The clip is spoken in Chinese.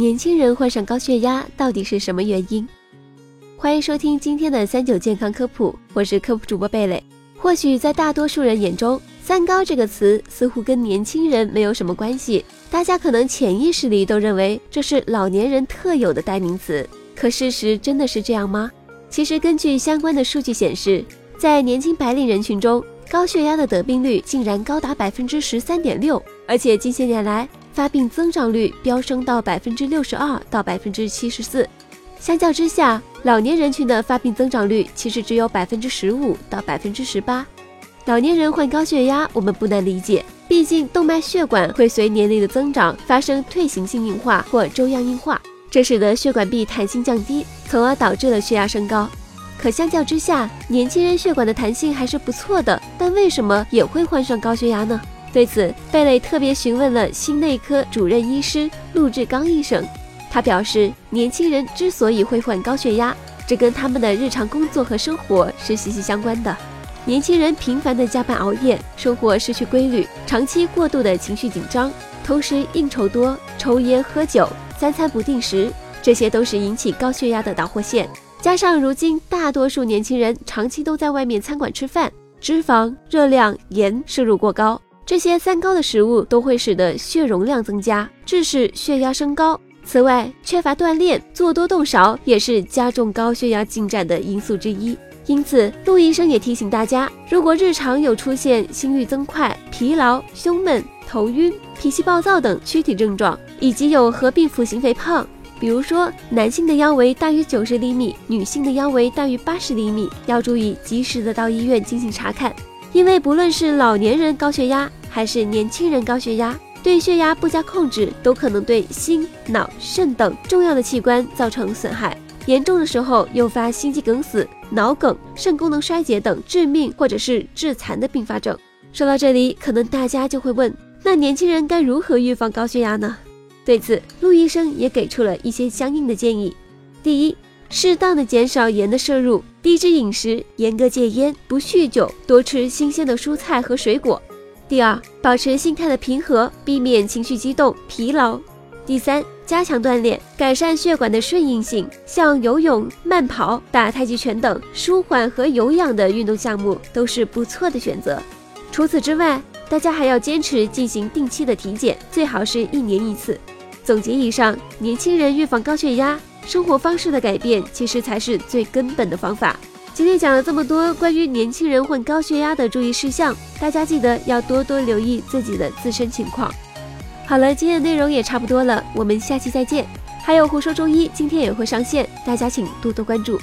年轻人患上高血压到底是什么原因？欢迎收听今天的三九健康科普，我是科普主播贝蕾。或许在大多数人眼中，“三高”这个词似乎跟年轻人没有什么关系，大家可能潜意识里都认为这是老年人特有的代名词。可事实真的是这样吗？其实根据相关的数据显示，在年轻白领人群中，高血压的得病率竟然高达百分之十三点六，而且近些年来。发病增长率飙升到百分之六十二到百分之七十四，相较之下，老年人群的发病增长率其实只有百分之十五到百分之十八。老年人患高血压，我们不难理解，毕竟动脉血管会随年龄的增长发生退行性硬化或粥样硬化，这使得血管壁弹性降低，从而导致了血压升高。可相较之下，年轻人血管的弹性还是不错的，但为什么也会患上高血压呢？对此，贝蕾特别询问了心内科主任医师陆志刚医生。他表示，年轻人之所以会患高血压，这跟他们的日常工作和生活是息息相关的。年轻人频繁的加班熬夜，生活失去规律，长期过度的情绪紧张，同时应酬多、抽烟喝酒、三餐不定时，这些都是引起高血压的导火线。加上如今大多数年轻人长期都在外面餐馆吃饭，脂肪、热量、盐摄入过高。这些三高的食物都会使得血容量增加，致使血压升高。此外，缺乏锻炼、做多动少也是加重高血压进展的因素之一。因此，陆医生也提醒大家，如果日常有出现心率增快、疲劳、胸闷、头晕、脾气暴躁等躯体症状，以及有合并腹型肥胖，比如说男性的腰围大于九十厘米，女性的腰围大于八十厘米，要注意及时的到医院进行查看，因为不论是老年人高血压，还是年轻人高血压，对血压不加控制，都可能对心、脑、肾等重要的器官造成损害，严重的时候诱发心肌梗死、脑梗、肾功能衰竭等致命或者是致残的并发症。说到这里，可能大家就会问，那年轻人该如何预防高血压呢？对此，陆医生也给出了一些相应的建议。第一，适当的减少盐的摄入，低脂饮食，严格戒烟，不酗酒，多吃新鲜的蔬菜和水果。第二，保持心态的平和，避免情绪激动、疲劳。第三，加强锻炼，改善血管的顺应性，像游泳、慢跑、打太极拳等舒缓和有氧的运动项目都是不错的选择。除此之外，大家还要坚持进行定期的体检，最好是一年一次。总结以上，年轻人预防高血压，生活方式的改变其实才是最根本的方法。今天讲了这么多关于年轻人患高血压的注意事项，大家记得要多多留意自己的自身情况。好了，今天的内容也差不多了，我们下期再见。还有胡说中医今天也会上线，大家请多多关注。